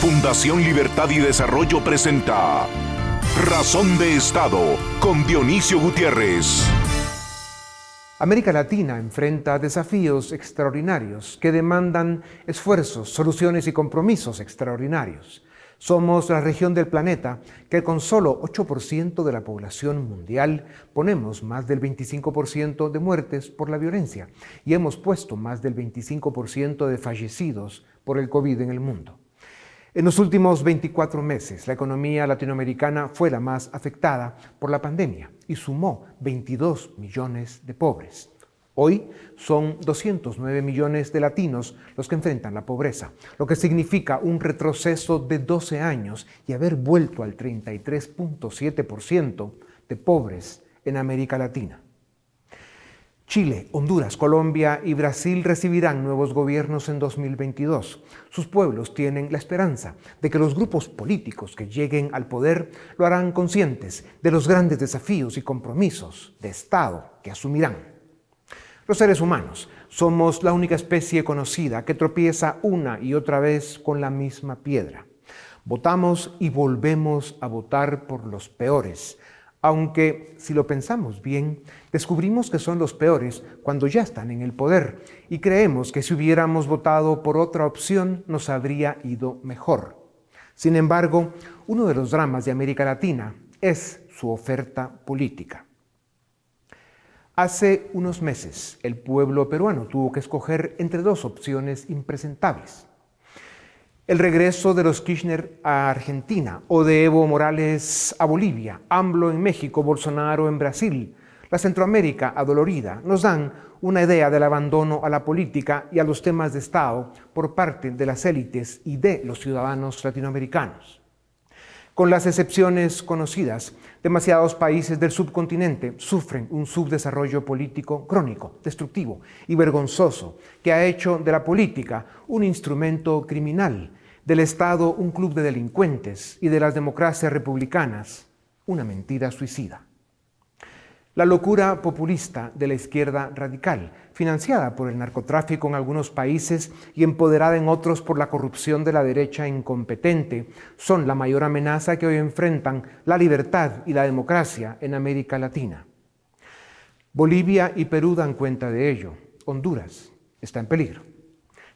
Fundación Libertad y Desarrollo presenta Razón de Estado con Dionisio Gutiérrez. América Latina enfrenta desafíos extraordinarios que demandan esfuerzos, soluciones y compromisos extraordinarios. Somos la región del planeta que con solo 8% de la población mundial ponemos más del 25% de muertes por la violencia y hemos puesto más del 25% de fallecidos por el COVID en el mundo. En los últimos 24 meses, la economía latinoamericana fue la más afectada por la pandemia y sumó 22 millones de pobres. Hoy son 209 millones de latinos los que enfrentan la pobreza, lo que significa un retroceso de 12 años y haber vuelto al 33.7% de pobres en América Latina. Chile, Honduras, Colombia y Brasil recibirán nuevos gobiernos en 2022. Sus pueblos tienen la esperanza de que los grupos políticos que lleguen al poder lo harán conscientes de los grandes desafíos y compromisos de Estado que asumirán. Los seres humanos somos la única especie conocida que tropieza una y otra vez con la misma piedra. Votamos y volvemos a votar por los peores, aunque si lo pensamos bien, descubrimos que son los peores cuando ya están en el poder y creemos que si hubiéramos votado por otra opción nos habría ido mejor. Sin embargo, uno de los dramas de América Latina es su oferta política. Hace unos meses el pueblo peruano tuvo que escoger entre dos opciones impresentables el regreso de los Kirchner a Argentina o de Evo Morales a Bolivia, AMLO en México, Bolsonaro en Brasil, la Centroamérica adolorida, nos dan una idea del abandono a la política y a los temas de Estado por parte de las élites y de los ciudadanos latinoamericanos. Con las excepciones conocidas, demasiados países del subcontinente sufren un subdesarrollo político crónico, destructivo y vergonzoso que ha hecho de la política un instrumento criminal del Estado un club de delincuentes y de las democracias republicanas una mentira suicida. La locura populista de la izquierda radical, financiada por el narcotráfico en algunos países y empoderada en otros por la corrupción de la derecha incompetente, son la mayor amenaza que hoy enfrentan la libertad y la democracia en América Latina. Bolivia y Perú dan cuenta de ello. Honduras está en peligro.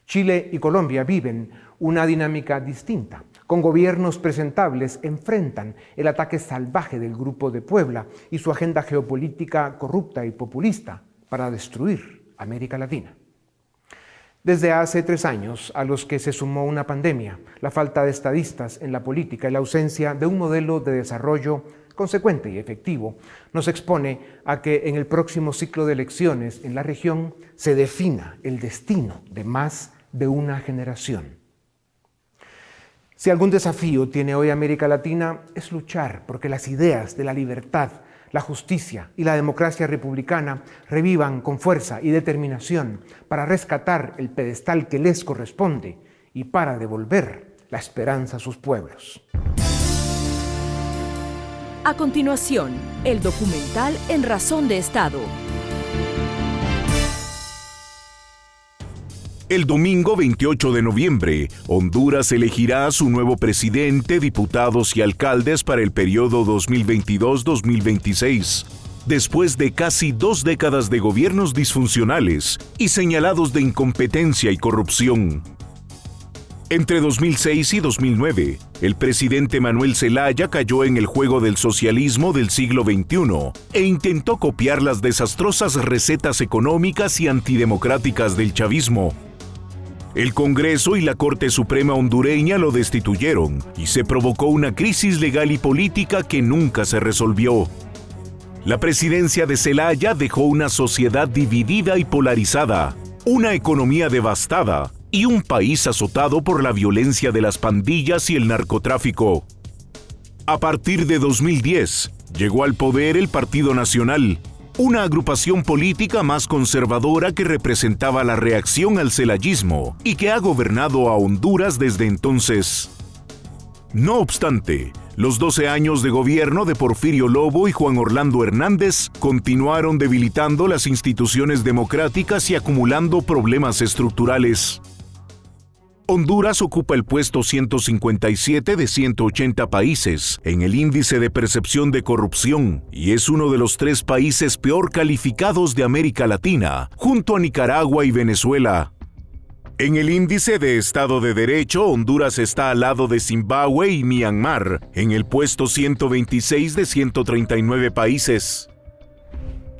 Chile y Colombia viven una dinámica distinta. Con gobiernos presentables enfrentan el ataque salvaje del Grupo de Puebla y su agenda geopolítica corrupta y populista para destruir América Latina. Desde hace tres años, a los que se sumó una pandemia, la falta de estadistas en la política y la ausencia de un modelo de desarrollo consecuente y efectivo, nos expone a que en el próximo ciclo de elecciones en la región se defina el destino de más de una generación. Si algún desafío tiene hoy América Latina es luchar porque las ideas de la libertad, la justicia y la democracia republicana revivan con fuerza y determinación para rescatar el pedestal que les corresponde y para devolver la esperanza a sus pueblos. A continuación, el documental En Razón de Estado El domingo 28 de noviembre, Honduras elegirá a su nuevo presidente, diputados y alcaldes para el periodo 2022-2026. Después de casi dos décadas de gobiernos disfuncionales y señalados de incompetencia y corrupción. Entre 2006 y 2009, el presidente Manuel Zelaya cayó en el juego del socialismo del siglo XXI e intentó copiar las desastrosas recetas económicas y antidemocráticas del chavismo el Congreso y la Corte Suprema hondureña lo destituyeron y se provocó una crisis legal y política que nunca se resolvió. La presidencia de Zelaya dejó una sociedad dividida y polarizada, una economía devastada y un país azotado por la violencia de las pandillas y el narcotráfico. A partir de 2010, llegó al poder el Partido Nacional, una agrupación política más conservadora que representaba la reacción al celayismo y que ha gobernado a Honduras desde entonces. No obstante, los 12 años de gobierno de Porfirio Lobo y Juan Orlando Hernández continuaron debilitando las instituciones democráticas y acumulando problemas estructurales. Honduras ocupa el puesto 157 de 180 países en el índice de percepción de corrupción y es uno de los tres países peor calificados de América Latina, junto a Nicaragua y Venezuela. En el índice de Estado de Derecho, Honduras está al lado de Zimbabue y Myanmar, en el puesto 126 de 139 países.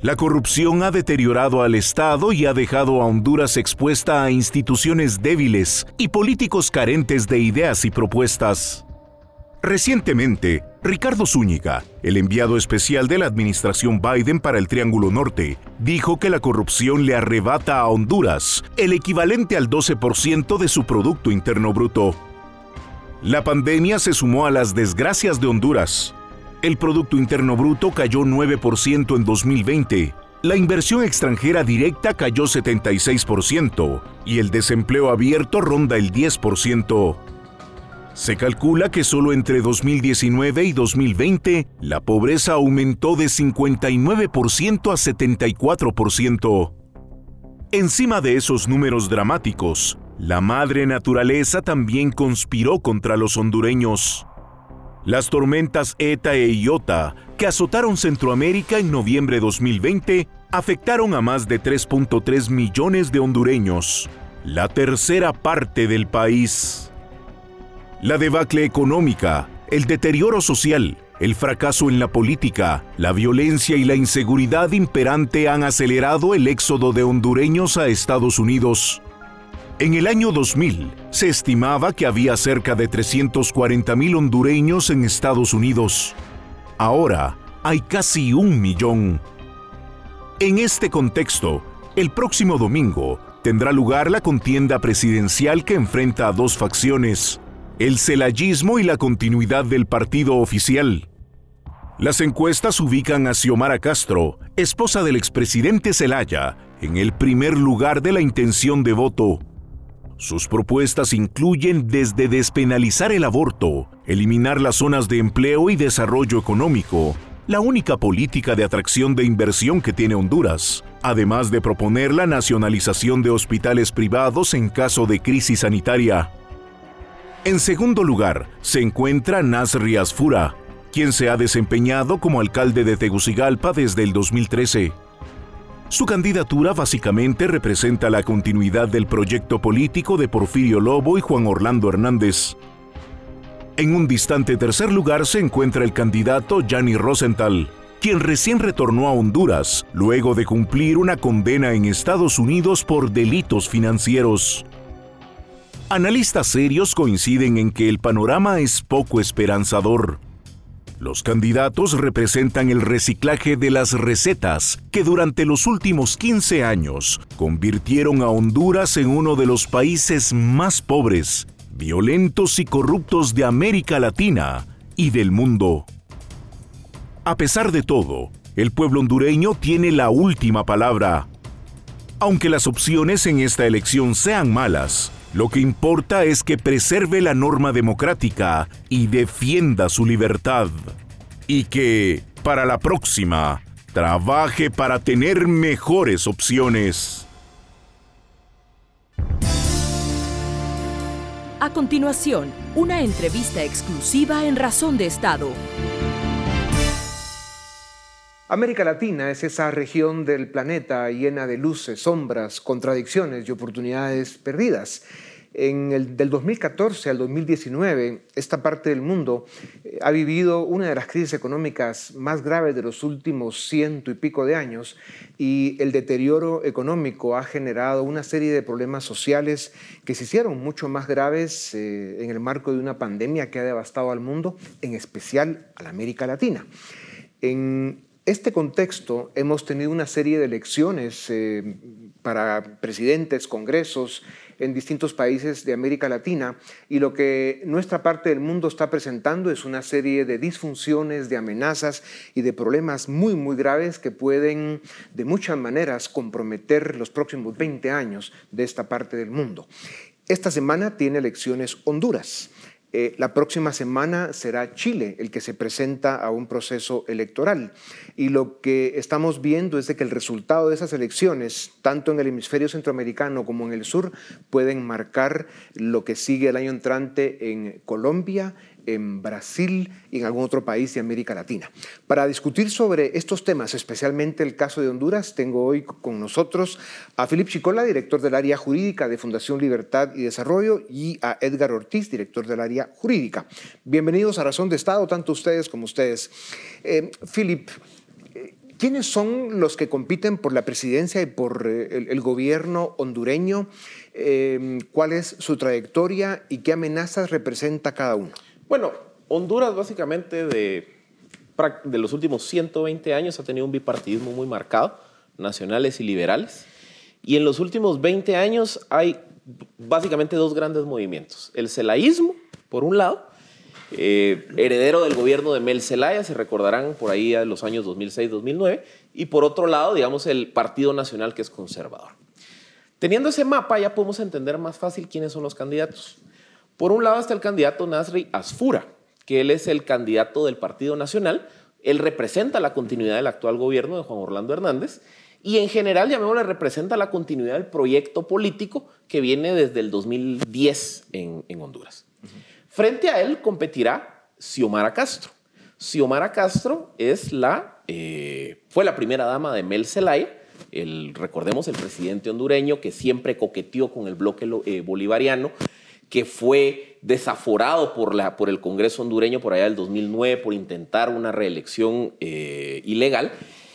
La corrupción ha deteriorado al Estado y ha dejado a Honduras expuesta a instituciones débiles y políticos carentes de ideas y propuestas. Recientemente, Ricardo Zúñiga, el enviado especial de la administración Biden para el Triángulo Norte, dijo que la corrupción le arrebata a Honduras el equivalente al 12% de su Producto Interno Bruto. La pandemia se sumó a las desgracias de Honduras, el Producto Interno Bruto cayó 9% en 2020, la inversión extranjera directa cayó 76% y el desempleo abierto ronda el 10%. Se calcula que solo entre 2019 y 2020 la pobreza aumentó de 59% a 74%. Encima de esos números dramáticos, la madre naturaleza también conspiró contra los hondureños. Las tormentas ETA e IOTA, que azotaron Centroamérica en noviembre de 2020, afectaron a más de 3.3 millones de hondureños, la tercera parte del país. La debacle económica, el deterioro social, el fracaso en la política, la violencia y la inseguridad imperante han acelerado el éxodo de hondureños a Estados Unidos. En el año 2000, se estimaba que había cerca de 340.000 hondureños en Estados Unidos. Ahora hay casi un millón. En este contexto, el próximo domingo tendrá lugar la contienda presidencial que enfrenta a dos facciones, el celayismo y la continuidad del partido oficial. Las encuestas ubican a Xiomara Castro, esposa del expresidente Zelaya, en el primer lugar de la intención de voto sus propuestas incluyen desde despenalizar el aborto, eliminar las zonas de empleo y desarrollo económico, la única política de atracción de inversión que tiene Honduras, además de proponer la nacionalización de hospitales privados en caso de crisis sanitaria. En segundo lugar, se encuentra Nasri Asfura, quien se ha desempeñado como alcalde de Tegucigalpa desde el 2013. Su candidatura básicamente representa la continuidad del proyecto político de Porfirio Lobo y Juan Orlando Hernández. En un distante tercer lugar se encuentra el candidato Gianni Rosenthal, quien recién retornó a Honduras luego de cumplir una condena en Estados Unidos por delitos financieros. Analistas serios coinciden en que el panorama es poco esperanzador. Los candidatos representan el reciclaje de las recetas que durante los últimos 15 años convirtieron a Honduras en uno de los países más pobres, violentos y corruptos de América Latina y del mundo. A pesar de todo, el pueblo hondureño tiene la última palabra. Aunque las opciones en esta elección sean malas, lo que importa es que preserve la norma democrática y defienda su libertad. Y que, para la próxima, trabaje para tener mejores opciones. A continuación, una entrevista exclusiva en Razón de Estado. América Latina es esa región del planeta llena de luces, sombras, contradicciones y oportunidades perdidas. En el, del 2014 al 2019, esta parte del mundo eh, ha vivido una de las crisis económicas más graves de los últimos ciento y pico de años y el deterioro económico ha generado una serie de problemas sociales que se hicieron mucho más graves eh, en el marco de una pandemia que ha devastado al mundo, en especial a la América Latina. En este contexto hemos tenido una serie de elecciones eh, para presidentes, congresos, en distintos países de América Latina y lo que nuestra parte del mundo está presentando es una serie de disfunciones, de amenazas y de problemas muy, muy graves que pueden de muchas maneras comprometer los próximos 20 años de esta parte del mundo. Esta semana tiene elecciones Honduras. Eh, la próxima semana será Chile el que se presenta a un proceso electoral. Y lo que estamos viendo es de que el resultado de esas elecciones, tanto en el hemisferio centroamericano como en el sur, pueden marcar lo que sigue el año entrante en Colombia, en Brasil y en algún otro país de América Latina. Para discutir sobre estos temas, especialmente el caso de Honduras, tengo hoy con nosotros a Felipe Chicola, director del área jurídica de Fundación Libertad y Desarrollo, y a Edgar Ortiz, director del área jurídica. Bienvenidos a Razón de Estado, tanto ustedes como ustedes. Eh, eh, ¿quiénes son los que compiten por la presidencia y por eh, el, gobierno hondureño? ¿Cuál es su trayectoria y qué amenazas representa cada uno? Bueno, Honduras básicamente de, los últimos 120 años ha tenido un bipartidismo muy marcado, nacionales y liberales. Y en los últimos 20 años hay básicamente dos grandes movimientos. El celaísmo, por un lado, eh, heredero del gobierno de Mel Zelaya, se recordarán por ahí de los años 2006-2009, y por otro lado, digamos, el Partido Nacional, que es conservador. Teniendo ese mapa, ya podemos entender más fácil quiénes son los candidatos. Por un lado está el candidato Nasri Asfura, que él es el candidato del Partido Nacional. Él representa la continuidad del actual gobierno de Juan Orlando Hernández y en general, llamémosle, representa la continuidad del proyecto político que viene desde el 2010 en, Honduras. Frente a él competirá Xiomara Castro. Xiomara Castro es la, eh, fue la primera dama de Mel Zelaya, el, recordemos el presidente hondureño que siempre coqueteó con el bloque eh, bolivariano que fue desaforado por, la, por el Congreso hondureño por allá del 2009 por intentar una reelección eh, ilegal.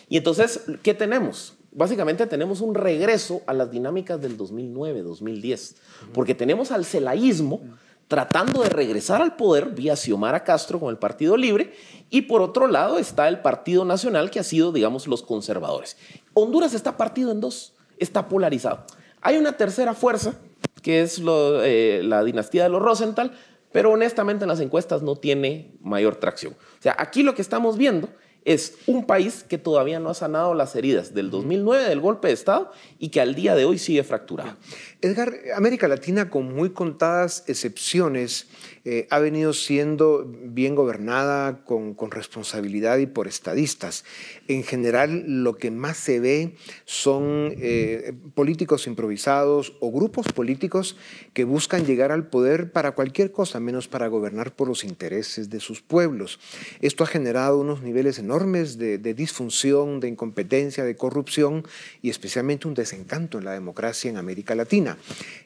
Y entonces, ¿qué tenemos? Básicamente tenemos un regreso a las dinámicas del 2009-2010, porque tenemos al celaísmo tratando de regresar al poder vía Xiomara Castro con el Partido Libre, y por otro lado está el Partido Nacional, que ha sido, digamos, los conservadores. Honduras está partido en dos, está polarizado. Hay una tercera fuerza que es eh, la dinastía de los Rosenthal, pero honestamente en las encuestas no tiene mayor tracción. O sea, aquí lo que estamos viendo es un país que todavía no ha sanado las heridas del 2009 del golpe de Estado y que al día de hoy sigue fracturado. Edgar, América Latina con muy contadas excepciones eh, ha venido siendo bien gobernada con, responsabilidad y por estadistas. En general, lo que más se ve son eh, políticos improvisados o grupos políticos que buscan llegar al poder para cualquier cosa, menos para gobernar por los intereses de sus pueblos. Esto ha generado unos niveles enormes de, disfunción, de incompetencia, de corrupción y especialmente un desencanto en la democracia en América Latina.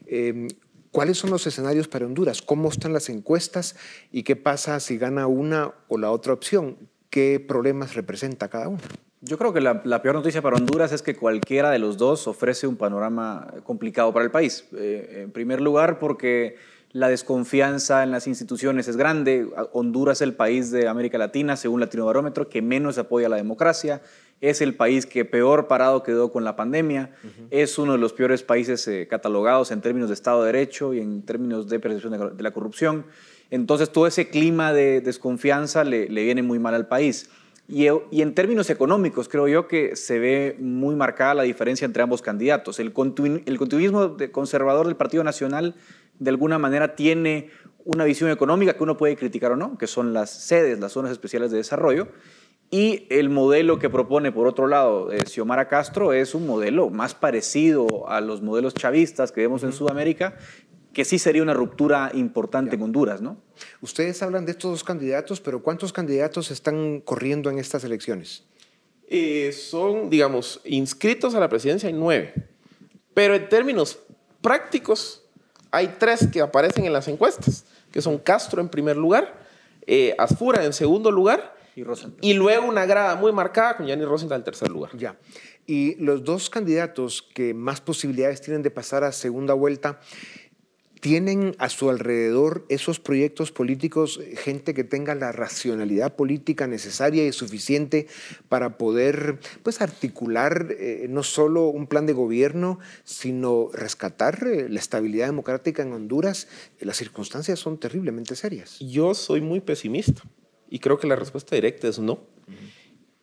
Em, ¿Cuáles son los escenarios para Honduras? ¿Cómo están las encuestas? ¿Y qué pasa si gana una o la otra opción? ¿Qué problemas representa cada uno? Yo creo que la, peor noticia para Honduras es que cualquiera de los dos ofrece un panorama complicado para el país. Eh, en primer lugar, porque la desconfianza en las instituciones es grande. Honduras es el país de América Latina, según Latino Barómetro, que menos apoya la democracia es el país que peor parado quedó con la pandemia, es uno de los peores países eh, catalogados en términos de Estado de Derecho y en términos de percepción de, la corrupción. Entonces todo ese clima de desconfianza le, viene muy mal al país. Y, en términos económicos, creo yo que se ve muy marcada la diferencia entre ambos candidatos. El, el continuismo conservador del Partido Nacional de alguna manera tiene una visión económica que uno puede criticar o no, que son las sedes, las zonas especiales de desarrollo, y el modelo que propone, por otro lado, eh, Xiomara Castro es un modelo más parecido a los modelos chavistas que vemos en Sudamérica, que sí sería una ruptura importante en Honduras, ¿no? Ustedes hablan de estos dos candidatos, pero ¿cuántos candidatos están corriendo en estas elecciones? Eh, son, digamos, inscritos a la presidencia hay nueve, pero en términos prácticos hay tres que aparecen en las encuestas, que son Castro en primer lugar, eh, Asfura en segundo lugar y luego una grada muy marcada con Gianni Rosenthal en tercer lugar. Ya. Y los dos candidatos que más posibilidades tienen de pasar a segunda vuelta, ¿tienen a su alrededor esos proyectos políticos gente que tenga la racionalidad política necesaria y suficiente para poder pues, articular eh, no solo un plan de gobierno, sino rescatar eh, la estabilidad democrática en Honduras? Las circunstancias son terriblemente serias. Yo soy muy pesimista. Y creo que la respuesta directa es no.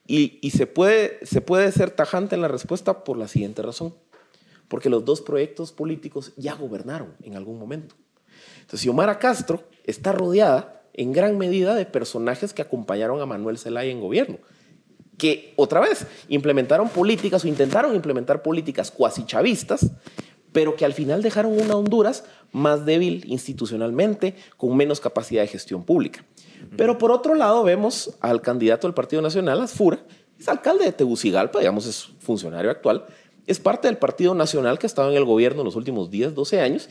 Y, y, se, puede, se puede ser tajante en la respuesta por la siguiente razón. Porque los dos proyectos políticos ya gobernaron en algún momento. Entonces, Xiomara Castro está rodeada en gran medida de personajes que acompañaron a Manuel Zelaya en gobierno, que otra vez implementaron políticas o intentaron implementar políticas cuasi chavistas, pero que al final dejaron una Honduras más débil institucionalmente, con menos capacidad de gestión pública. Pero por otro lado vemos al candidato del Partido Nacional, Asfura, es alcalde de Tegucigalpa, digamos, es funcionario actual, es parte del Partido Nacional que ha estado en el gobierno en los últimos 10, 12 años,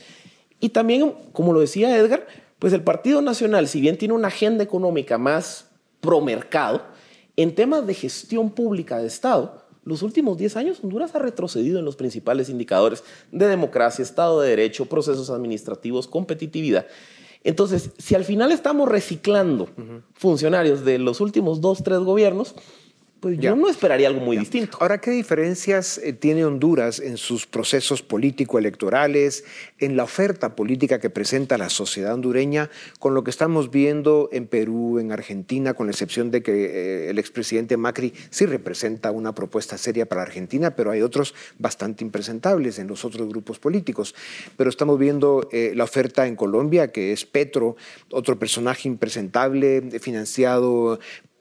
y también, como lo decía Edgar, pues el Partido Nacional, si bien tiene una agenda económica más pro mercado, en temas de gestión pública de Estado, los últimos 10 años Honduras ha retrocedido en los principales indicadores de democracia, Estado de Derecho, procesos administrativos, competitividad. Entonces, si al final estamos reciclando funcionarios de los últimos dos, tres gobiernos, pues yo no esperaría algo muy distinto. Ahora, ¿qué diferencias eh, tiene Honduras en sus procesos político-electorales, en la oferta política que presenta la sociedad hondureña con lo que estamos viendo en Perú, en Argentina, con la excepción de que eh, el expresidente Macri sí representa una propuesta seria para Argentina, pero hay otros bastante impresentables en los otros grupos políticos. Pero estamos viendo eh, la oferta en Colombia, que es Petro, otro personaje impresentable, financiado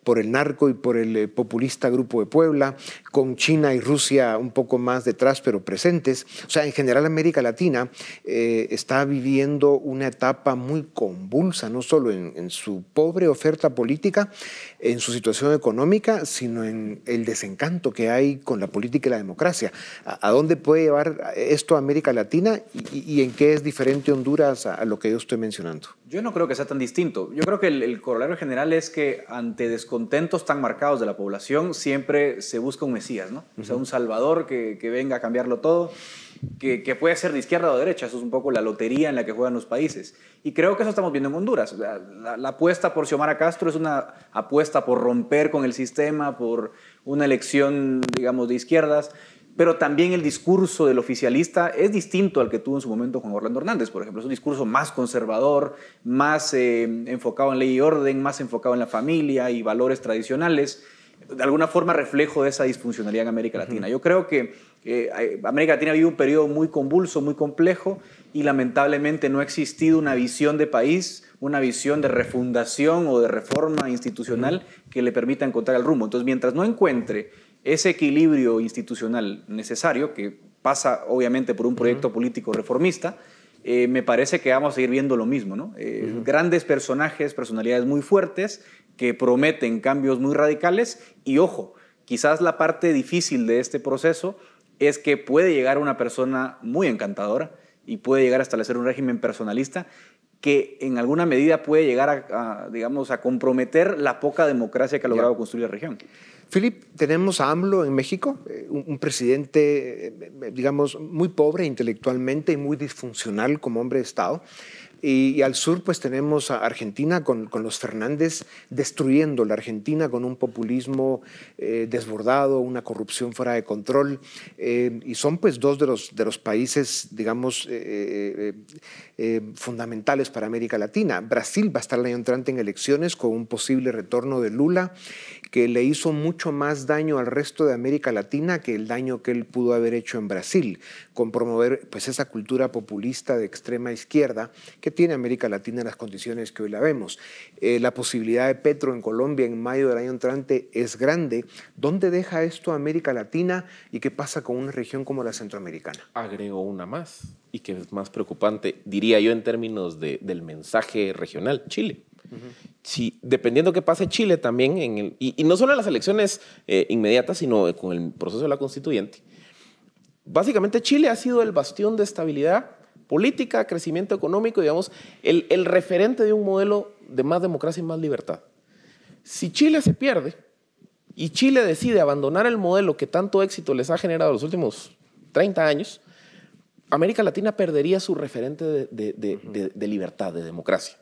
por el narco y por el eh, populista Grupo de Puebla, con China y Rusia un poco más detrás, pero presentes. O sea, en general América Latina eh, está viviendo una etapa muy convulsa, no solo en, su pobre oferta política, en su situación económica, sino en el desencanto que hay con la política y la democracia. ¿A, dónde puede llevar esto a América Latina y, en qué es diferente Honduras a, lo que yo estoy mencionando? Yo no creo que sea tan distinto. Yo creo que el, el corolario general es que ante desconocimiento contentos tan marcados de la población, siempre se busca un Mesías, ¿no? O sea, un Salvador que, que venga a cambiarlo todo, que, que, puede ser de izquierda o de derecha. Eso es un poco la lotería en la que juegan los países. Y creo que eso estamos viendo en Honduras. La, la, apuesta por Xiomara Castro es una apuesta por romper con el sistema, por una elección, digamos, de izquierdas pero también el discurso del oficialista es distinto al que tuvo en su momento Juan Orlando Hernández, por ejemplo. Es un discurso más conservador, más eh, enfocado en ley y orden, más enfocado en la familia y valores tradicionales. De alguna forma reflejo de esa disfuncionalidad en América Latina. Yo creo que eh, América Latina vive un periodo muy convulso, muy complejo y lamentablemente no ha existido una visión de país, una visión de refundación o de reforma institucional que le permita encontrar el rumbo. Entonces, mientras no encuentre ese equilibrio institucional necesario, que pasa obviamente por un proyecto político reformista, eh, me parece que vamos a seguir viendo lo mismo. ¿no? Eh, grandes personajes, personalidades muy fuertes, que prometen cambios muy radicales y ojo, quizás la parte difícil de este proceso es que puede llegar una persona muy encantadora y puede llegar a establecer un régimen personalista que en alguna medida puede llegar a, digamos, a comprometer la poca democracia que ha logrado construir la región. Philip, tenemos a AMLO en México, eh, un, presidente, eh, digamos, muy pobre intelectualmente y muy disfuncional como hombre de Estado. Y, al sur pues tenemos a Argentina con, los Fernández destruyendo la Argentina con un populismo eh, desbordado, una corrupción fuera de control. y son pues dos de los, de los países, digamos, fundamentales para América Latina. Brasil va a estar el año entrante en elecciones con un posible retorno de Lula que le hizo mucho más daño al resto de América Latina que el daño que él pudo haber hecho en Brasil, con promover pues, esa cultura populista de extrema izquierda que tiene América Latina en las condiciones que hoy la vemos. Eh, la posibilidad de Petro en Colombia en mayo del año entrante es grande. ¿Dónde deja esto a América Latina y qué pasa con una región como la centroamericana? Agrego una más y que es más preocupante, diría yo en términos de, del mensaje regional, Chile si, dependiendo qué pase Chile también, en el, y, no solo en las elecciones eh, inmediatas, sino con el proceso de la constituyente, básicamente Chile ha sido el bastión de estabilidad política, crecimiento económico, digamos, el, el referente de un modelo de más democracia y más libertad. Si Chile se pierde y Chile decide abandonar el modelo que tanto éxito les ha generado los últimos 30 años, América Latina perdería su referente de, libertad, de democracia.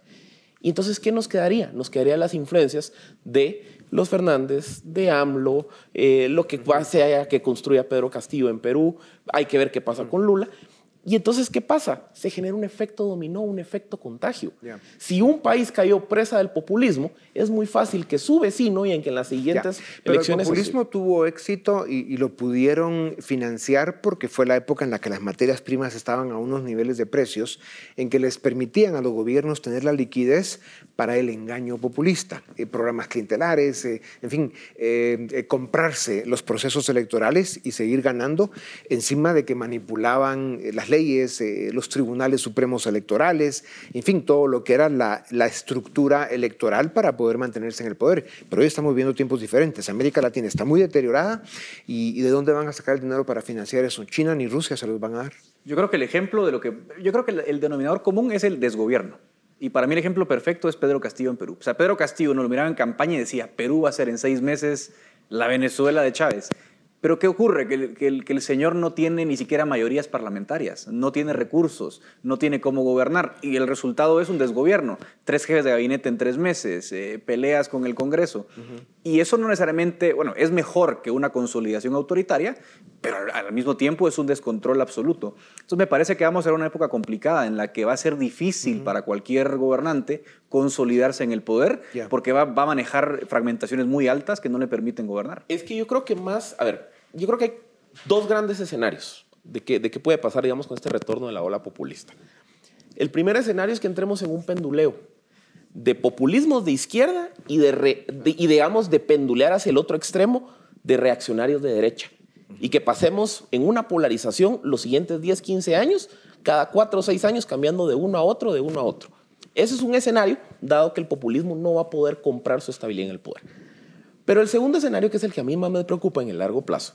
Y entonces, ¿qué nos quedaría? Nos quedarían las influencias de los Fernández, de AMLO, eh, lo que sea que construya Pedro Castillo en Perú, hay que ver qué pasa con Lula. Y entonces, ¿qué pasa? Se genera un efecto dominó, un efecto contagio. Si un país cayó presa del populismo, es muy fácil que su vecino y en que en las siguientes elecciones... el populismo tuvo éxito y, lo pudieron financiar porque fue la época en la que las materias primas estaban a unos niveles de precios en que les permitían a los gobiernos tener la liquidez para el engaño populista. Eh, programas clientelares, eh, en fin, eh, comprarse los procesos electorales y seguir ganando encima de que manipulaban las leyes eh, los tribunales supremos electorales, en fin, todo lo que era la, estructura electoral para poder mantenerse en el poder. Pero hoy estamos viendo tiempos diferentes. América Latina está muy deteriorada y, ¿de dónde van a sacar el dinero para financiar eso? China ni Rusia se los van a dar. Yo creo que el ejemplo de lo que... Yo creo que el, denominador común es el desgobierno. Y para mí el ejemplo perfecto es Pedro Castillo en Perú. O sea, Pedro Castillo nos lo miraba en campaña y decía, Perú va a ser en seis meses la Venezuela de Chávez. Pero ¿qué ocurre? Que el, señor no tiene ni siquiera mayorías parlamentarias, no tiene recursos, no tiene cómo gobernar y el resultado es un desgobierno. Tres jefes de gabinete en tres meses, eh, peleas con el Congreso. Y eso no necesariamente, bueno, es mejor que una consolidación autoritaria, pero al, mismo tiempo es un descontrol absoluto. Entonces me parece que vamos a ver una época complicada en la que va a ser difícil para cualquier gobernante consolidarse en el poder porque va, va a manejar fragmentaciones muy altas que no le permiten gobernar. Es que yo creo que más, a ver, yo creo que hay dos grandes escenarios de qué de puede pasar, digamos, con este retorno de la ola populista. El primer escenario es que entremos en un penduleo de populismos de izquierda y, de, y digamos, de pendulear hacia el otro extremo de reaccionarios de derecha. Y que pasemos en una polarización los siguientes 10, 15 años, cada 4 o 6 años cambiando de uno a otro, de uno a otro. Ese es un escenario, dado que el populismo no va a poder comprar su estabilidad en el poder. Pero el segundo escenario, que es el que a mí más me preocupa en el largo plazo,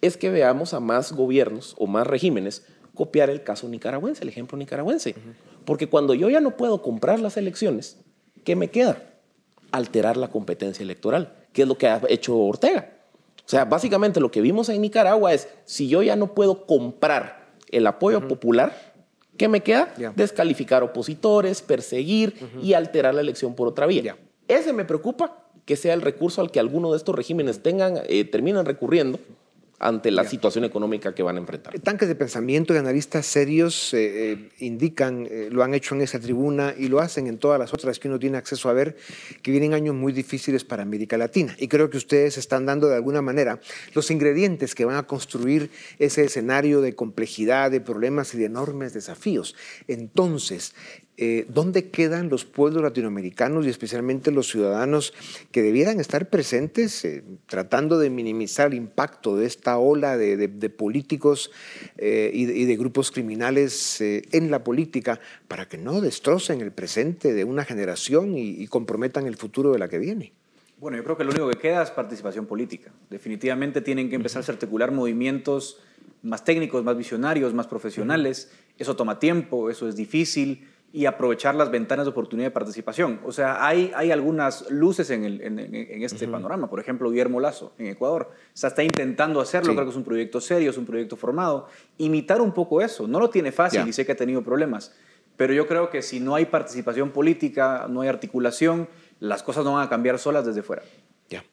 es que veamos a más gobiernos o más regímenes copiar el caso nicaragüense, el ejemplo nicaragüense. Porque cuando yo ya no puedo comprar las elecciones, ¿qué me queda? Alterar la competencia electoral, que es lo que ha hecho Ortega. O sea, básicamente lo que vimos en Nicaragua es, si yo ya no puedo comprar el apoyo popular, ¿qué me queda? Descalificar opositores, perseguir y alterar la elección por otra vía. Ese me preocupa que sea el recurso al que alguno de estos regímenes tengan, eh, terminan recurriendo ante la situación económica que van a enfrentar. Tanques de pensamiento y analistas serios eh, eh, indican, lo han hecho en esa tribuna y lo hacen en todas las otras que uno tiene acceso a ver, que vienen años muy difíciles para América Latina. Y creo que ustedes están dando de alguna manera los ingredientes que van a construir ese escenario de complejidad, de problemas y de enormes desafíos. Entonces, eh, ¿dónde quedan los pueblos latinoamericanos y especialmente los ciudadanos que debieran estar presentes eh, tratando de minimizar el impacto de esta ola de, políticos eh, y, de, grupos criminales en la política para que no destrocen el presente de una generación y, comprometan el futuro de la que viene? Bueno, yo creo que lo único que queda es participación política. Definitivamente tienen que empezar a articular movimientos más técnicos, más visionarios, más profesionales. Eso toma tiempo, eso es difícil y aprovechar las ventanas de oportunidad de participación. O sea, hay, hay algunas luces en, el, en, este panorama. Por ejemplo, Guillermo Lazo en Ecuador. O sea, está intentando hacerlo, creo que es un proyecto serio, es un proyecto formado. Imitar un poco eso. No lo tiene fácil y sé que ha tenido problemas. Pero yo creo que si no hay participación política, no hay articulación, las cosas no van a cambiar solas desde fuera. Ya.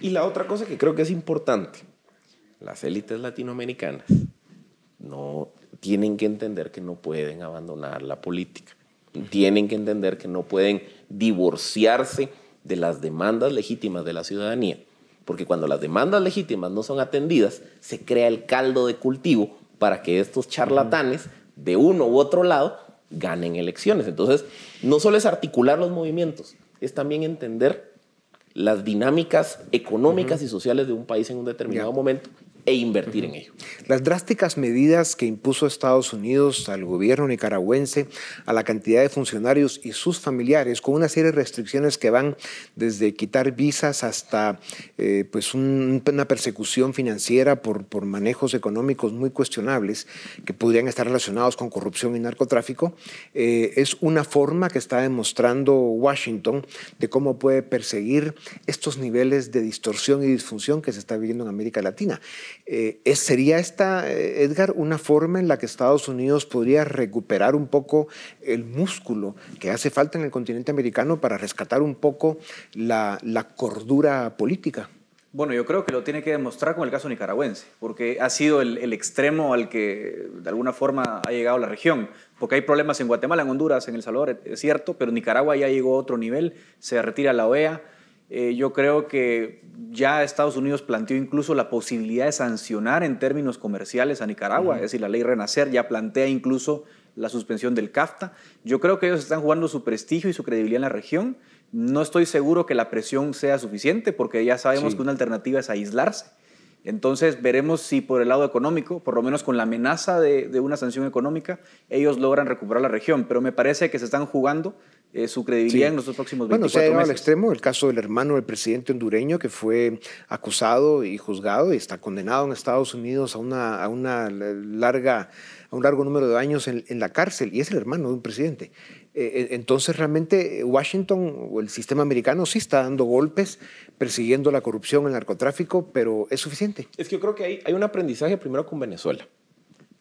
Y la otra cosa que creo que es importante, las élites latinoamericanas no tienen que entender que no pueden abandonar la política. Tienen que entender que no pueden divorciarse de las demandas legítimas de la ciudadanía. Porque cuando las demandas legítimas no son atendidas, se crea el caldo de cultivo para que estos charlatanes de uno u otro lado ganen elecciones. Entonces, no solo es articular los movimientos, es también entender las dinámicas económicas y sociales de un país en un determinado momento e invertir en ello. Las drásticas medidas que impuso Estados Unidos al gobierno nicaragüense, a la cantidad de funcionarios y sus familiares, con una serie de restricciones que van desde quitar visas hasta eh, pues una persecución financiera por, por manejos económicos muy cuestionables que podrían estar relacionados con corrupción y narcotráfico, eh, es una forma que está demostrando Washington de cómo puede perseguir estos niveles de distorsión y disfunción que se está viviendo en América Latina. Eh, ¿Sería esta, eh, Edgar, una forma en la que Estados Unidos podría recuperar un poco el músculo que hace falta en el continente americano para rescatar un poco la, cordura política? Bueno, yo creo que lo tiene que demostrar con el caso nicaragüense, porque ha sido el, extremo al que de alguna forma ha llegado la región. Porque hay problemas en Guatemala, en Honduras, en El Salvador, es cierto, pero Nicaragua ya llegó a otro nivel, se retira la OEA. Eh, yo creo que ya Estados Unidos planteó incluso la posibilidad de sancionar en términos comerciales a Nicaragua, es decir, la ley Renacer ya plantea incluso la suspensión del CAFTA. Yo creo que ellos están jugando su prestigio y su credibilidad en la región no estoy seguro que la presión sea suficiente porque ya sabemos que una alternativa es aislarse. Entonces veremos si por el lado económico, por lo menos con la amenaza de, una sanción económica, ellos logran recuperar la región. Pero me parece que se están jugando eh, su credibilidad en los próximos 24 bueno, se ha llegado al extremo el caso del hermano del presidente hondureño que fue acusado y juzgado y está condenado en Estados Unidos a una, a una larga a un largo número de años en, en la cárcel y es el hermano de un presidente. Eh, eh, entonces realmente Washington o el sistema americano sí está dando golpes persiguiendo la corrupción, el narcotráfico, pero ¿es suficiente? Es que yo creo que hay, hay un aprendizaje primero con Venezuela.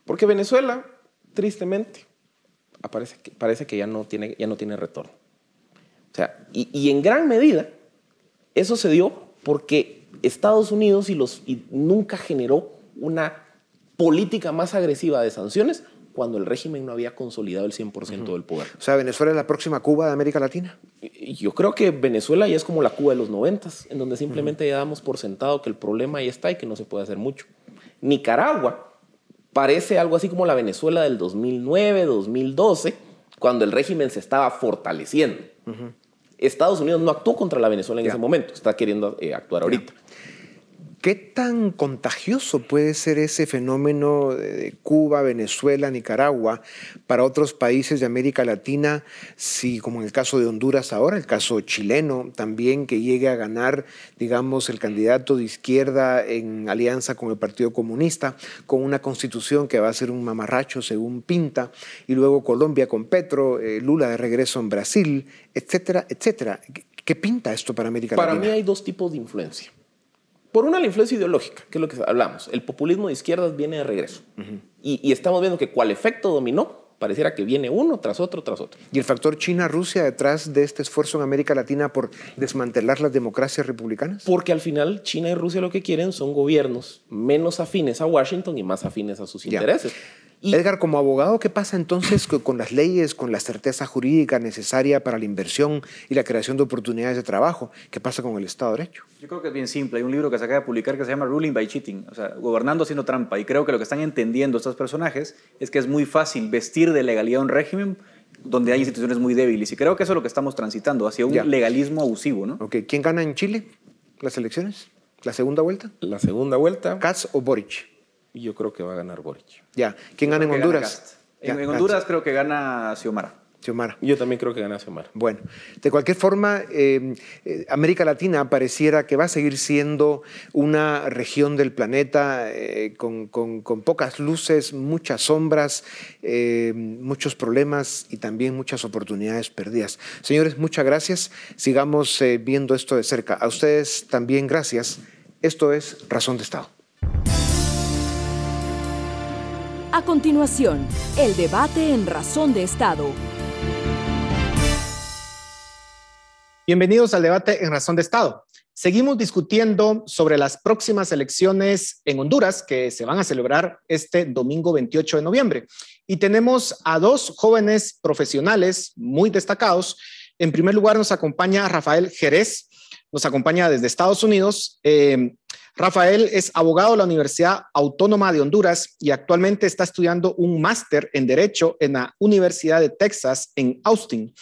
Porque Venezuela, tristemente, parece que, parece que ya, no tiene, ya no tiene retorno. O sea, y, y en gran medida eso se dio porque Estados Unidos y los, y nunca generó una política más agresiva de sanciones cuando el régimen no había consolidado el 100% del poder. O sea, Venezuela es la próxima Cuba de América Latina. Yo creo que Venezuela ya es como la Cuba de los 90, en donde simplemente ya damos por sentado que el problema ahí está y que no se puede hacer mucho. Nicaragua parece algo así como la Venezuela del 2009, 2012, cuando el régimen se estaba fortaleciendo. Estados Unidos no actuó contra la Venezuela en ese momento, está queriendo eh, actuar ahorita. ¿Qué tan contagioso puede ser ese fenómeno de Cuba, Venezuela, Nicaragua para otros países de América Latina, si como en el caso de Honduras ahora, el caso chileno también, que llegue a ganar, digamos, el candidato de izquierda en alianza con el Partido Comunista, con una constitución que va a ser un mamarracho según pinta, y luego Colombia con Petro, eh, Lula de regreso en Brasil, etcétera, etcétera. ¿Qué pinta esto para América Latina? Para mí hay dos tipos de influencia. Por una, la influencia ideológica, que es lo que hablamos. El populismo de izquierdas viene de regreso. y, estamos viendo que cual efecto dominó, pareciera que viene uno tras otro tras otro. ¿Y el factor China-Rusia detrás de este esfuerzo en América Latina por desmantelar las democracias republicanas? Porque al final China y Rusia lo que quieren son gobiernos menos afines a Washington y más afines a sus intereses. Edgar, como abogado, ¿qué pasa entonces con las leyes, con la certeza jurídica necesaria para la inversión y la creación de oportunidades de trabajo? ¿Qué pasa con el Estado de Derecho? Yo creo que es bien simple. Hay un libro que se acaba de publicar que se llama Ruling by Cheating, o sea, gobernando haciendo trampa. Y creo que lo que están entendiendo estos personajes es que es muy fácil vestir de legalidad un régimen donde hay instituciones muy débiles. Y creo que eso es lo que estamos transitando, hacia un legalismo abusivo. ¿no? Okay. ¿Quién gana en Chile las elecciones? ¿La segunda vuelta? La segunda vuelta. ¿Katz o Boric? yo creo que va a ganar Boric. Ya. ¿Quién gana en Honduras? en, Honduras creo que gana Xiomara. Xiomara. Yo también creo que gana Xiomara. Bueno, de cualquier forma, eh, eh, América Latina pareciera que va a seguir siendo una región del planeta eh, con, pocas luces, muchas sombras, muchos problemas y también muchas oportunidades perdidas. Señores, muchas gracias. Sigamos viendo esto de cerca. A ustedes también gracias. Esto es Razón de Estado. A continuación, el debate en Razón de Estado. Bienvenidos al debate en Razón de Estado. Seguimos discutiendo sobre las próximas elecciones en Honduras que se van a celebrar este domingo 28 de noviembre. Y tenemos a dos jóvenes profesionales muy destacados. En primer lugar nos acompaña Rafael Jerez, nos acompaña desde Estados Unidos. Eh, Rafael es abogado de la Universidad Autónoma de Honduras y actualmente está estudiando un máster en Derecho en la Universidad de Texas en Austin.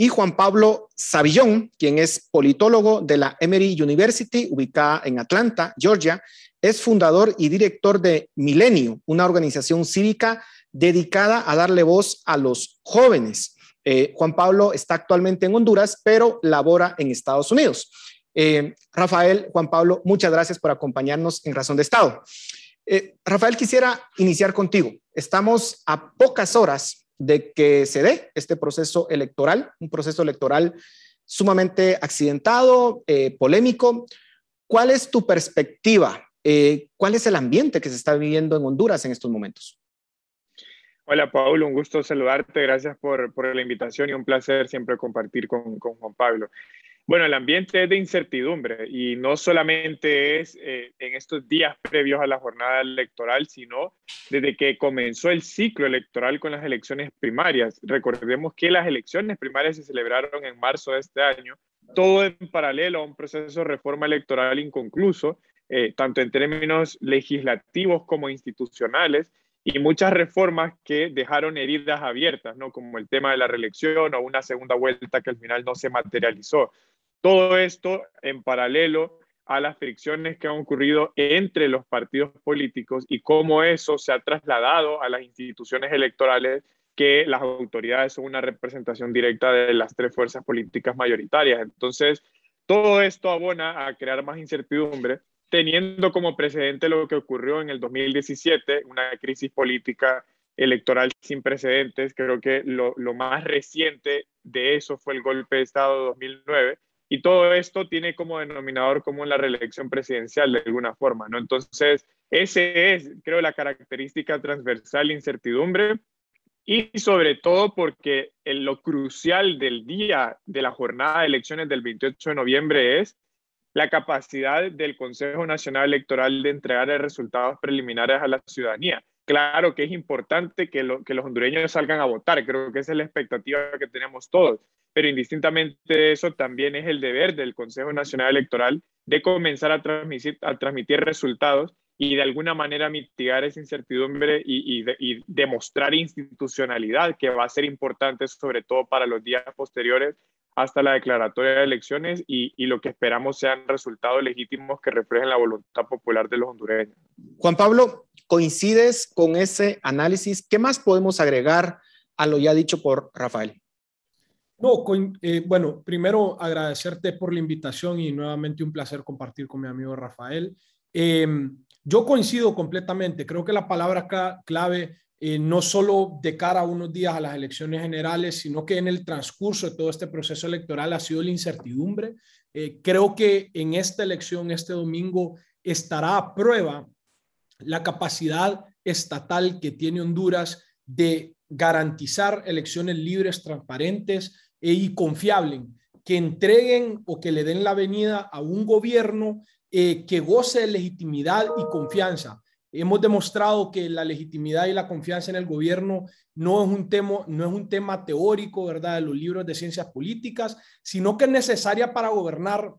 Y Juan Pablo Savillón, quien es politólogo de la Emory University, ubicada en Atlanta, Georgia, es fundador y director de Milenio, una organización cívica dedicada a darle voz a los jóvenes. Eh, Juan Pablo está actualmente en Honduras, pero labora en Estados Unidos. Eh, Rafael, Juan Pablo, muchas gracias por acompañarnos en Razón de Estado. Eh, Rafael, quisiera iniciar contigo. Estamos a pocas horas de que se dé este proceso electoral, un proceso electoral sumamente accidentado, eh, polémico. ¿Cuál es tu perspectiva? ¿Cuál es el ambiente que se está viviendo en Honduras en estos momentos? Hola, Pablo, un gusto saludarte. Gracias por, la invitación y un placer siempre compartir con, con Juan Pablo. Bueno, el ambiente es de incertidumbre y no solamente es eh, en estos días previos a la jornada electoral, sino desde que comenzó el ciclo electoral con las elecciones primarias. Recordemos que las elecciones primarias se celebraron en marzo de este año, todo en paralelo a un proceso de reforma electoral inconcluso, eh, tanto en términos legislativos como institucionales, y muchas reformas que dejaron heridas abiertas, ¿no? como el tema de la reelección o una segunda vuelta que al final no se materializó. Todo esto en paralelo a las fricciones que han ocurrido entre los partidos políticos y cómo eso se ha trasladado a las instituciones electorales que las autoridades son una representación directa de las tres fuerzas políticas mayoritarias. Entonces, todo esto abona a crear más incertidumbre teniendo como precedente lo que ocurrió en el 2017, una crisis política electoral sin precedentes. Creo que lo, más reciente de eso fue el golpe de Estado de 2009. Y todo esto tiene como denominador común la reelección presidencial de alguna forma, ¿no? Entonces, ese es, creo, la característica transversal, incertidumbre, y sobre todo porque lo crucial del día de la jornada de elecciones del 28 de noviembre es la capacidad del Consejo Nacional Electoral de entregar resultados preliminares a la ciudadanía. Claro que es importante que, que los hondureños salgan a votar, creo que esa es la expectativa que tenemos todos, pero indistintamente de eso también es el deber del Consejo Nacional Electoral de comenzar a transmitir, resultados y de alguna manera mitigar esa incertidumbre y, y, demostrar institucionalidad que va a ser importante sobre todo para los días posteriores hasta la declaratoria de elecciones y, lo que esperamos sean resultados legítimos que reflejen la voluntad popular de los hondureños. Juan Pablo, ¿coincides con ese análisis? ¿Qué más podemos agregar a lo ya dicho por Rafael? No, eh, bueno, primero agradecerte por la invitación y nuevamente un placer compartir con mi amigo Rafael. Em, yo coincido completamente, creo que la palabra clave eh, no solo de cara a unos días a las elecciones generales, sino que en el transcurso de todo este proceso electoral ha sido la incertidumbre. Eh, creo que en esta elección, este domingo, estará a prueba la capacidad estatal que tiene Honduras de garantizar elecciones libres, transparentes y confiables, que entreguen o que le den la venida a un gobierno eh, que goce de legitimidad y confianza Hemos demostrado que la legitimidad y la confianza en el gobierno no es un tema, no es un tema teórico, ¿verdad?, de los libros de ciencias políticas, sino que es necesaria para gobernar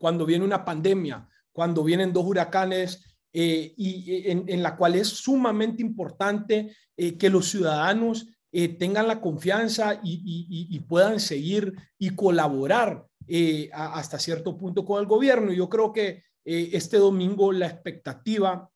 cuando viene una pandemia, cuando vienen dos huracanes eh, y en, la cual es sumamente importante eh, que los ciudadanos eh, tengan la confianza y, puedan seguir y colaborar hasta cierto punto con el gobierno. Yo creo que este domingo la expectativa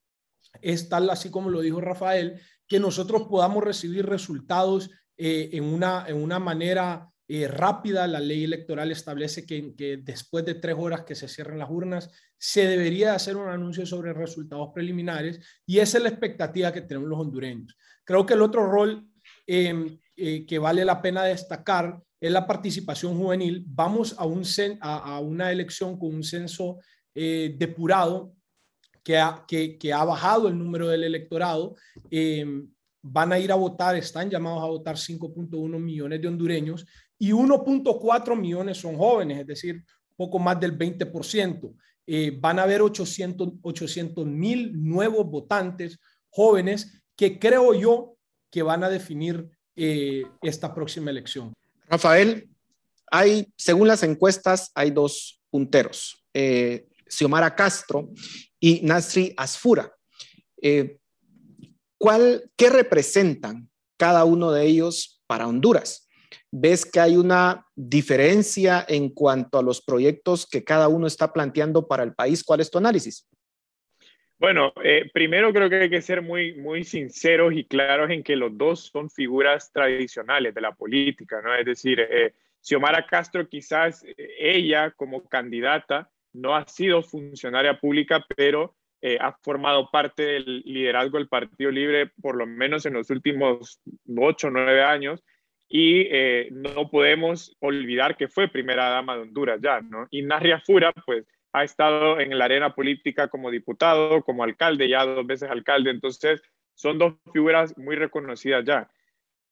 es tal, así como lo dijo Rafael, que nosotros podamos recibir resultados eh, en, una, en una manera eh, rápida. La ley electoral establece que, que, después de tres horas que se cierren las urnas, se debería hacer un anuncio sobre resultados preliminares y esa es la expectativa que tenemos los hondureños. Creo que el otro rol em, eh, que vale la pena destacar es la participación juvenil. Vamos a, un, a, a una elección con un censo depurado que ha, que, ha bajado el número del electorado. Em, van a ir a votar, están llamados a votar 5.1 millones de hondureños y 1.4 millones son jóvenes, es decir, poco más del 20%. Eh, van a haber 800 mil nuevos votantes jóvenes que creo yo que van a definir eh, esta próxima elección. Rafael, hay, según las encuestas, hay dos punteros. Eh, Xiomara Castro y Nasri Asfura. Eh, ¿cuál, ¿Qué representan cada uno de ellos para Honduras? ¿Ves que hay una diferencia en cuanto a los proyectos que cada uno está planteando para el país? ¿Cuál es tu análisis? Bueno, eh, primero creo que hay que ser muy, muy sinceros y claros en que los dos son figuras tradicionales de la política, ¿no? Es decir, eh, Xiomara Castro quizás ella como candidata no ha sido funcionaria pública, pero eh, ha formado parte del liderazgo del Partido Libre por lo menos en los últimos ocho o nueve años y eh, no podemos olvidar que fue primera dama de Honduras ya, ¿no? Y Narria Fura, pues, ha estado en la arena política como diputado, como alcalde, ya dos veces alcalde, entonces son dos figuras muy reconocidas ya.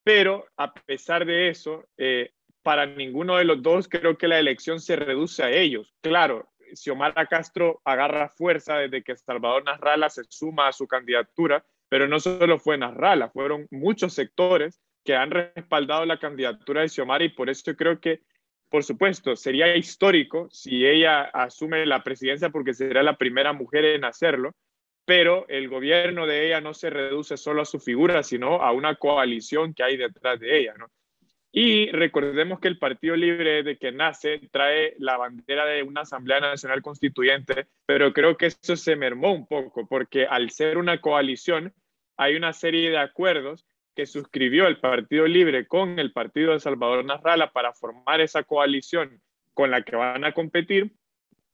Pero a pesar de eso, eh, para ninguno de los dos creo que la elección se reduce a ellos. Claro, Xiomara Castro agarra fuerza desde que Salvador Nasralla se suma a su candidatura, pero no solo fue Nasralla, fueron muchos sectores que han respaldado la candidatura de Xiomara y por eso creo que, por supuesto, sería histórico si ella asume la presidencia porque sería la primera mujer en hacerlo, pero el gobierno de ella no se reduce solo a su figura, sino a una coalición que hay detrás de ella. Y recordemos que el Partido Libre de que nace trae la bandera de una Asamblea Nacional Constituyente, pero creo que eso se mermó un poco porque al ser una coalición hay una serie de acuerdos que suscribió el Partido Libre con el Partido de Salvador Nasralla para formar esa coalición con la que van a competir,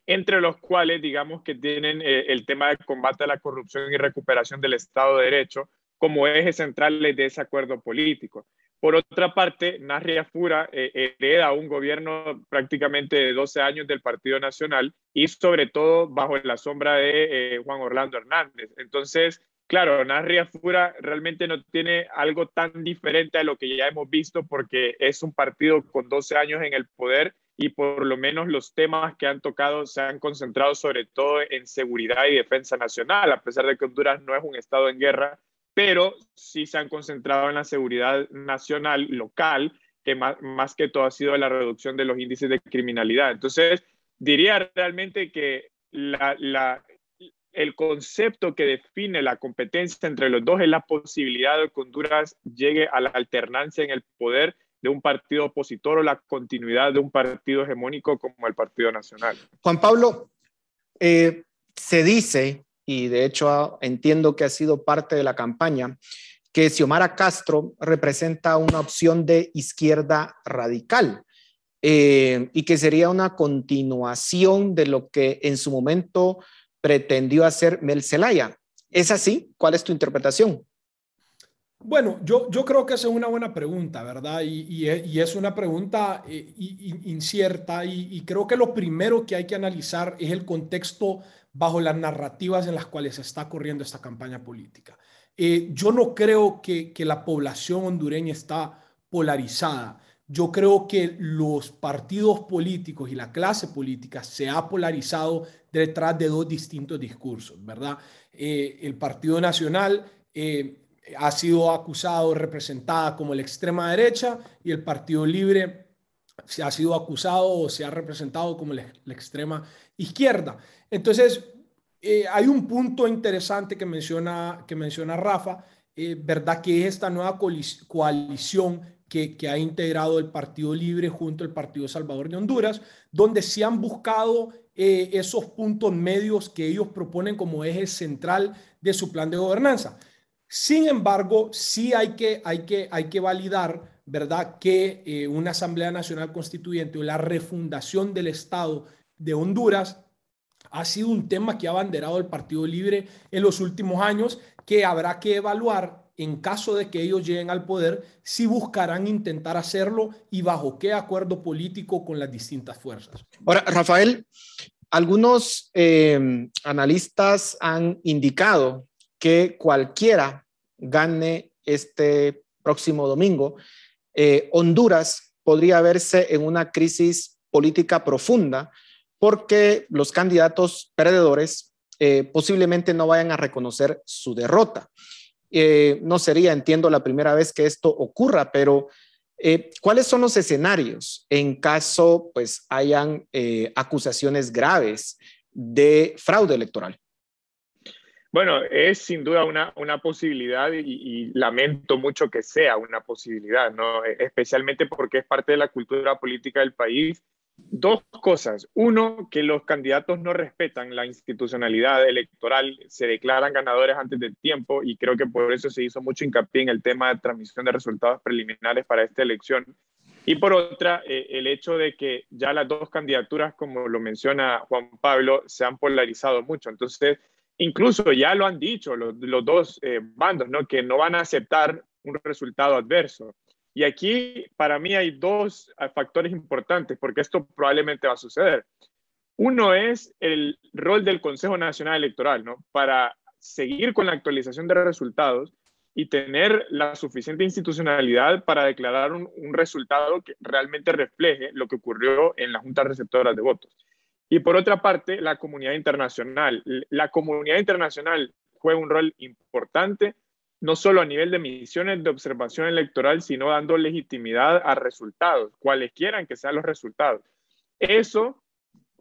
entre los cuales digamos que tienen eh, el tema de combate a la corrupción y recuperación del Estado de Derecho como ejes centrales de ese acuerdo político. Por otra parte, Narria Fura eh, hereda un gobierno prácticamente de 12 años del Partido Nacional y sobre todo bajo la sombra de eh, Juan Orlando Hernández. Entonces, claro, Narria Fura realmente no tiene algo tan diferente a lo que ya hemos visto porque es un partido con 12 años en el poder y por lo menos los temas que han tocado se han concentrado sobre todo en seguridad y defensa nacional, a pesar de que Honduras no es un estado en guerra, pero sí se han concentrado en la seguridad nacional, local, que más, que todo ha sido la reducción de los índices de criminalidad. Entonces, diría realmente que el concepto que define la competencia entre los dos es la posibilidad de que Honduras llegue a la alternancia en el poder de un partido opositor o la continuidad de un partido hegemónico como el Partido Nacional. Juan Pablo, eh, se dice y de hecho entiendo que ha sido parte de la campaña, que Xiomara Castro representa una opción de izquierda radical eh, y que sería una continuación de lo que en su momento pretendió hacer Mel Zelaya. ¿Es así? ¿Cuál es tu interpretación? Bueno, yo, yo creo que esa es una buena pregunta, ¿verdad? Y, es una pregunta eh, incierta y, creo que lo primero que hay que analizar es el contexto bajo las narrativas en las cuales está corriendo esta campaña política. Eh, yo no creo que, la población hondureña está polarizada. Yo creo que los partidos políticos y la clase política se ha polarizado detrás de dos distintos discursos, ¿verdad? Eh, el Partido Nacional eh, ha sido acusado, representada como la extrema derecha y el Partido Libre se ha sido acusado o se ha representado como la extrema izquierda. Entonces, eh, hay un punto interesante que menciona, que menciona Rafa, eh, ¿verdad? Que es esta nueva coalición que, ha integrado el Partido Libre junto al Partido Salvador de Honduras, donde se han buscado eh, esos puntos medios que ellos proponen como eje central de su plan de gobernanza. Sin embargo, sí hay que, hay que, hay que validar, ¿verdad?, que una Asamblea Nacional Constituyente o la refundación del Estado de Honduras ha sido un tema que ha abanderado el Partido Libre en los últimos años, que habrá que evaluar en caso de que ellos lleguen al poder, si buscarán intentar hacerlo y bajo qué acuerdo político con las distintas fuerzas. Ahora, Rafael, algunos eh, analistas han indicado que cualquiera gane este próximo domingo, eh, Honduras podría verse en una crisis política profunda porque los candidatos perdedores eh, posiblemente no vayan a reconocer su derrota. Eh, no sería, entiendo, la primera vez que esto ocurra, pero eh, ¿cuáles son los escenarios en caso pues hayan acusaciones graves de fraude electoral? Bueno, es sin duda una, una posibilidad y, y, lamento mucho que sea una posibilidad, ¿no? especialmente porque es parte de la cultura política del país Dos cosas. Uno, que los candidatos no respetan la institucionalidad electoral, se declaran ganadores antes del tiempo y creo que por eso se hizo mucho hincapié en el tema de transmisión de resultados preliminares para esta elección. Y por otra, eh, el hecho de que ya las dos candidaturas, como lo menciona Juan Pablo, se han polarizado mucho. Entonces, incluso ya lo han dicho los, dos eh, bandos, ¿no? que no van a aceptar un resultado adverso. Y aquí para mí hay dos eh, factores importantes porque esto probablemente va a suceder. Uno es el rol del Consejo Nacional Electoral, ¿no? Para seguir con la actualización de resultados y tener la suficiente institucionalidad para declarar un, resultado que realmente refleje lo que ocurrió en las juntas receptoras de votos. Y por otra parte, la comunidad internacional. La comunidad internacional juega un rol importante, no solo a nivel de misiones de observación electoral, sino dando legitimidad a resultados, cuales quieran que sean los resultados. Eso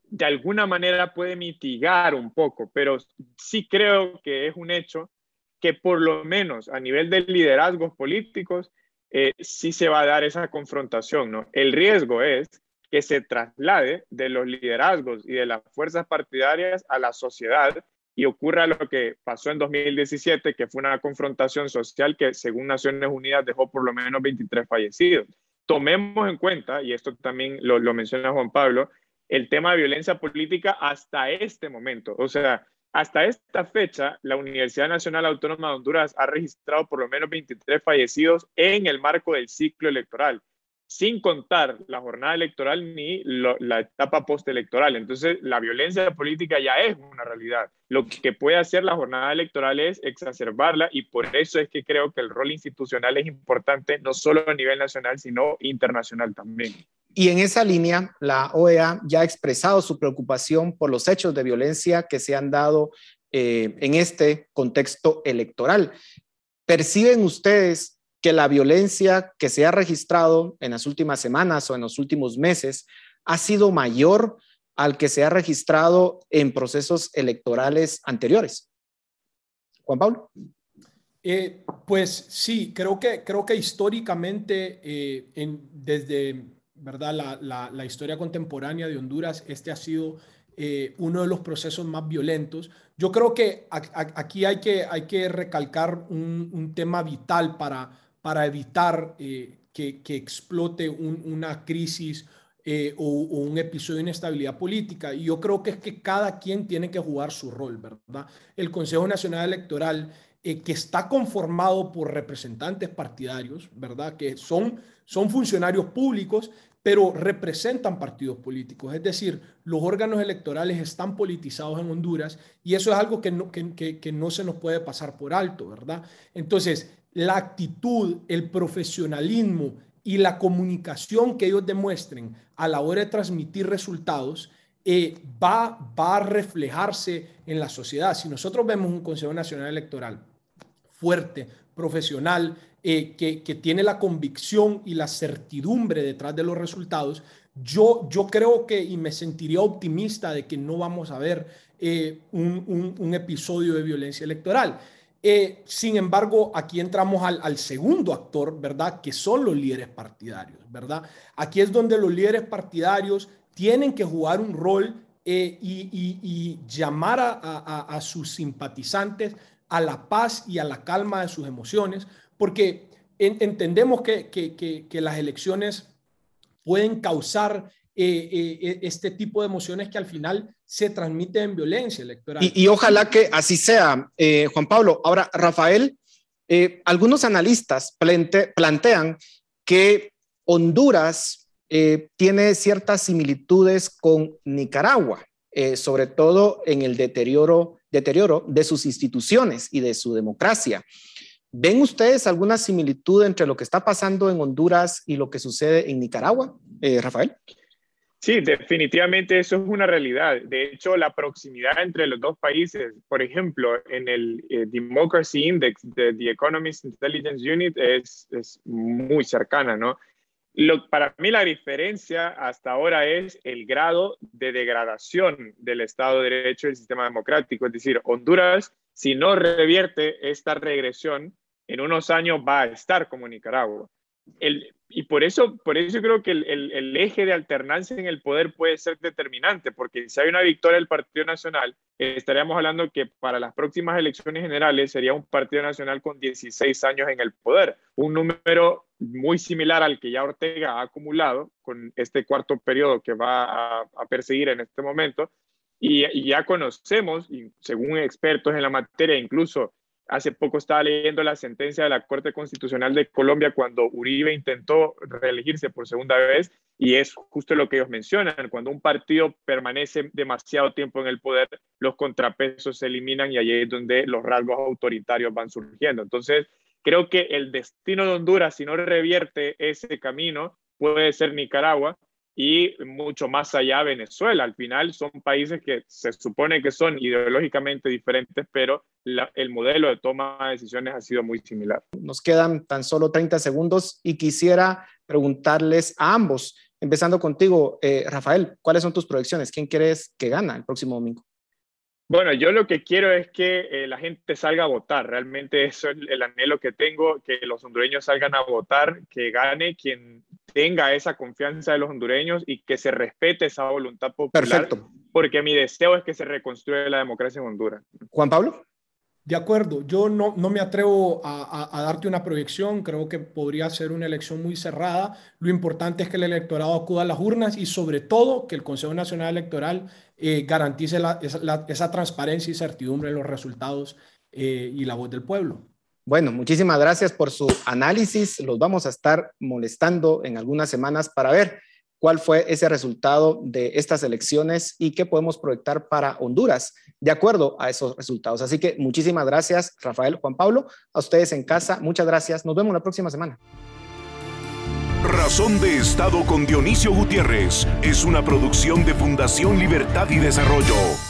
de alguna manera puede mitigar un poco, pero sí creo que es un hecho que por lo menos a nivel de liderazgos políticos eh, sí se va a dar esa confrontación, ¿no? El riesgo es que se traslade de los liderazgos y de las fuerzas partidarias a la sociedad y ocurra lo que pasó en 2017, que fue una confrontación social que según Naciones Unidas dejó por lo menos 23 fallecidos. Tomemos en cuenta, y esto también lo, lo menciona Juan Pablo, el tema de violencia política hasta este momento. O sea, hasta esta fecha, la Universidad Nacional Autónoma de Honduras ha registrado por lo menos 23 fallecidos en el marco del ciclo electoral, sin contar la jornada electoral ni la etapa postelectoral. Entonces, la violencia política ya es una realidad. Lo que puede hacer la jornada electoral es exacerbarla y por eso es que creo que el rol institucional es importante, no solo a nivel nacional, sino internacional también. Y en esa línea, la OEA ya ha expresado su preocupación por los hechos de violencia que se han dado eh, en este contexto electoral. ¿Perciben ustedes que la violencia que se ha registrado en las últimas semanas o en los últimos meses ha sido mayor al que se ha registrado en procesos electorales anteriores? Juan Pablo. Eh, pues sí, creo que, creo que históricamente, eh, en, desde ¿verdad? La, historia contemporánea de Honduras, este ha sido eh, uno de los procesos más violentos. Yo creo que aquí hay que, hay que recalcar un, tema vital para, para evitar eh, que, explote una crisis eh, o, un episodio de inestabilidad política. Y yo creo que es que cada quien tiene que jugar su rol, ¿verdad? El Consejo Nacional Electoral, que está conformado por representantes partidarios, ¿verdad? Que son, funcionarios públicos pero representan partidos políticos. Es decir, los órganos electorales están politizados en Honduras y eso es algo que no, que, no se nos puede pasar por alto, ¿verdad? Entonces, la actitud, el profesionalismo y la comunicación que ellos demuestren a la hora de transmitir resultados eh, va, va a reflejarse en la sociedad. Si nosotros vemos un Consejo Nacional Electoral fuerte, profesional, eh, que, tiene la convicción y la certidumbre detrás de los resultados, yo, yo creo que y me sentiría optimista de que no vamos a ver eh, un, episodio de violencia electoral. Eh, sin embargo, aquí entramos al, segundo actor, ¿verdad? Que son los líderes partidarios, ¿verdad? Aquí es donde los líderes partidarios tienen que jugar un rol y, llamar a, sus simpatizantes a la paz y a la calma de sus emociones, porque entendemos que, las elecciones pueden causar eh, eh, este tipo de emociones que al final se transmiten en violencia electoral. Y, ojalá que así sea, eh, Juan Pablo. Ahora, Rafael, algunos analistas plantean que Honduras tiene ciertas similitudes con Nicaragua, sobre todo en el deterioro, deterioro de sus instituciones y de su democracia. ¿Ven ustedes alguna similitud entre lo que está pasando en Honduras y lo que sucede en Nicaragua, eh, Rafael? Sí, definitivamente eso es una realidad. De hecho, la proximidad entre los dos países, por ejemplo, en el eh, Democracy Index de The Economist Intelligence Unit es, es muy cercana, ¿no? Lo, para mí la diferencia hasta ahora es el grado de degradación del Estado de Derecho y del sistema democrático. Es decir, Honduras, si no revierte esta regresión, en unos años va a estar como Nicaragua. El, y por eso, por eso creo que el, el, eje de alternancia en el poder puede ser determinante, porque si hay una victoria del Partido Nacional, estaríamos hablando que para las próximas elecciones generales sería un Partido Nacional con 16 años en el poder, un número muy similar al que ya Ortega ha acumulado con este cuarto periodo que va a, a perseguir en este momento. Y, y ya conocemos, y según expertos en la materia, incluso Hace poco estaba leyendo la sentencia de la Corte Constitucional de Colombia cuando Uribe intentó reelegirse por segunda vez y es justo lo que ellos mencionan. Cuando un partido permanece demasiado tiempo en el poder, los contrapesos se eliminan y ahí es donde los rasgos autoritarios van surgiendo. Entonces, Creo que el destino de Honduras, si no revierte ese camino, puede ser Nicaragua y mucho más allá Venezuela. Al final son países que se supone que son ideológicamente diferentes, pero el modelo de toma de decisiones ha sido muy similar. Nos quedan tan solo 30 segundos y quisiera preguntarles a ambos, empezando contigo, eh, Rafael, ¿cuáles son tus proyecciones? ¿Quién crees que gana el próximo domingo? Bueno, yo lo que quiero es que eh, la gente salga a votar. Realmente eso es el anhelo que tengo, que los hondureños salgan a votar, que gane quien tenga esa confianza de los hondureños y que se respete esa voluntad popular. Perfecto. Porque mi deseo es que se reconstruya la democracia en Honduras. Juan Pablo. De acuerdo, yo no, no me atrevo a, darte una proyección, creo que podría ser una elección muy cerrada. Lo importante es que el electorado acuda a las urnas y sobre todo que el Consejo Nacional Electoral eh, garantice esa, transparencia y certidumbre en los resultados eh, y la voz del pueblo. Bueno, muchísimas gracias por su análisis. Los vamos a estar molestando en algunas semanas para ver cuál fue ese resultado de estas elecciones y qué podemos proyectar para Honduras de acuerdo a esos resultados. Así que muchísimas gracias, Rafael, Juan Pablo, a ustedes en casa. Muchas gracias. Nos vemos la próxima semana. Razón de Estado con Dionisio Gutiérrez es una producción de Fundación Libertad y Desarrollo.